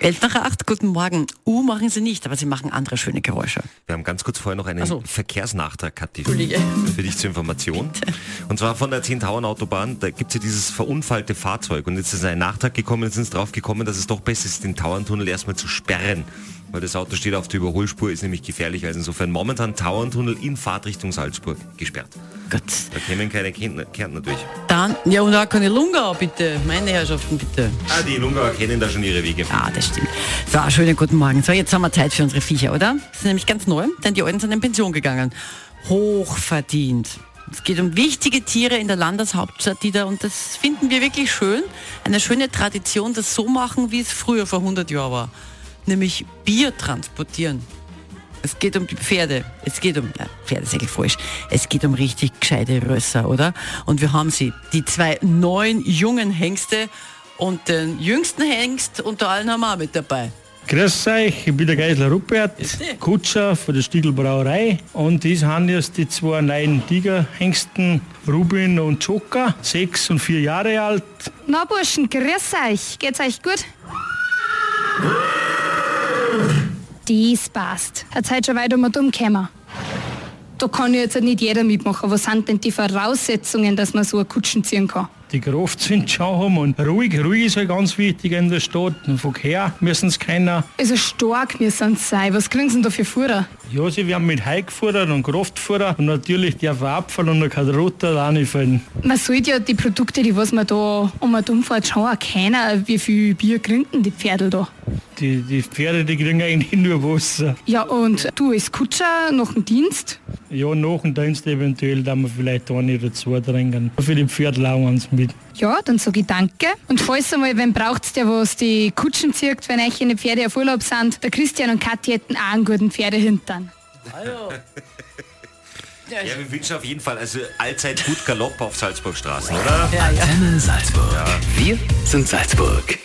11 nach 8, guten Morgen. U machen Sie nicht, aber Sie machen andere schöne Geräusche. Wir haben ganz kurz vorher noch einen so. Verkehrsnachtrag, Kathi, für dich zur Information. Und zwar von der 10-Tauern Autobahn, da gibt es ja dieses verunfallte Fahrzeug. Und jetzt ist ein Nachtrag gekommen, jetzt sind es drauf gekommen, dass es doch besser ist, den Tauerntunnel erstmal zu sperren. Weil das Auto steht auf der Überholspur, ist nämlich gefährlich. Also insofern momentan Tauerntunnel in Fahrtrichtung Salzburg gesperrt. Gut. Da kämen keine Kärntner Kärntner durch. Dann, ja, und auch keine Lungau, bitte. Meine Herrschaften, bitte. Ah, die Lungauer kennen da schon ihre Wege. Ja, das stimmt. So, schönen guten Morgen. So, jetzt haben wir Zeit für unsere Viecher, oder? Das ist nämlich ganz neu, denn die Alten sind in Pension gegangen. Hochverdient. Es geht um wichtige Tiere in der Landeshauptstadt, die da, und das finden wir wirklich schön, eine schöne Tradition, das so machen, wie es früher vor 100 Jahren war. Nämlich Bier transportieren. Es geht um die Pferde. Es geht um, na, Pferde ist eigentlich falsch. Es geht um richtig gescheite Rösser, oder? Und wir haben sie. Die zwei neuen jungen Hengste und den jüngsten Hengst unter allen haben wir auch mit dabei. Grüß euch, ich bin der Geisler Rupert, Bitte. Kutscher von der Stiegel Brauerei und dies haben jetzt die zwei neuen Tigerhengsten, Rubin und Joker, sechs und vier Jahre alt. Na Burschen, grüß euch. Geht's euch gut? Das passt. Hat heute schon weit um und um gekommen. Da kann ja jetzt nicht jeder mitmachen. Was sind denn die Voraussetzungen, dass man so eine Kutschen ziehen kann? Die Kraft sind schon haben und ruhig, ruhig ist halt ganz wichtig in der Stadt. Den Verkehr müssen es keiner. Also stark müssen sie sein. Was kriegen sie denn da für Fuhrer? Ja, sie werden mit Heu gefordert und Kraftfutter und natürlich darf ein Abfall und kein Roter da auch nicht fallen. Man sollte ja die Produkte, die was man da um und um fährt, schon erkennen, wie viel Bier kriegen die Pferde da. Die, die Pferde, die kriegen eigentlich nur Wasser. Ja, und du als Kutscher nach dem Dienst? Ja, nach dem Dienst eventuell, da wir vielleicht eine oder zwei trinken. Für die Pferde lauern sie mit. Ja, dann sage ich danke. Und falls einmal, wenn braucht's der, was die Kutschen zieht, wenn euch eine Pferde auf Urlaub sind, der Christian und Kathi hätten auch einen guten Pferdehintern. Ja, wir wünschen auf jeden Fall also allzeit gut Galopp auf Salzburgstraßen, oder? Ja, ja. Salzburg. Wir sind Salzburg.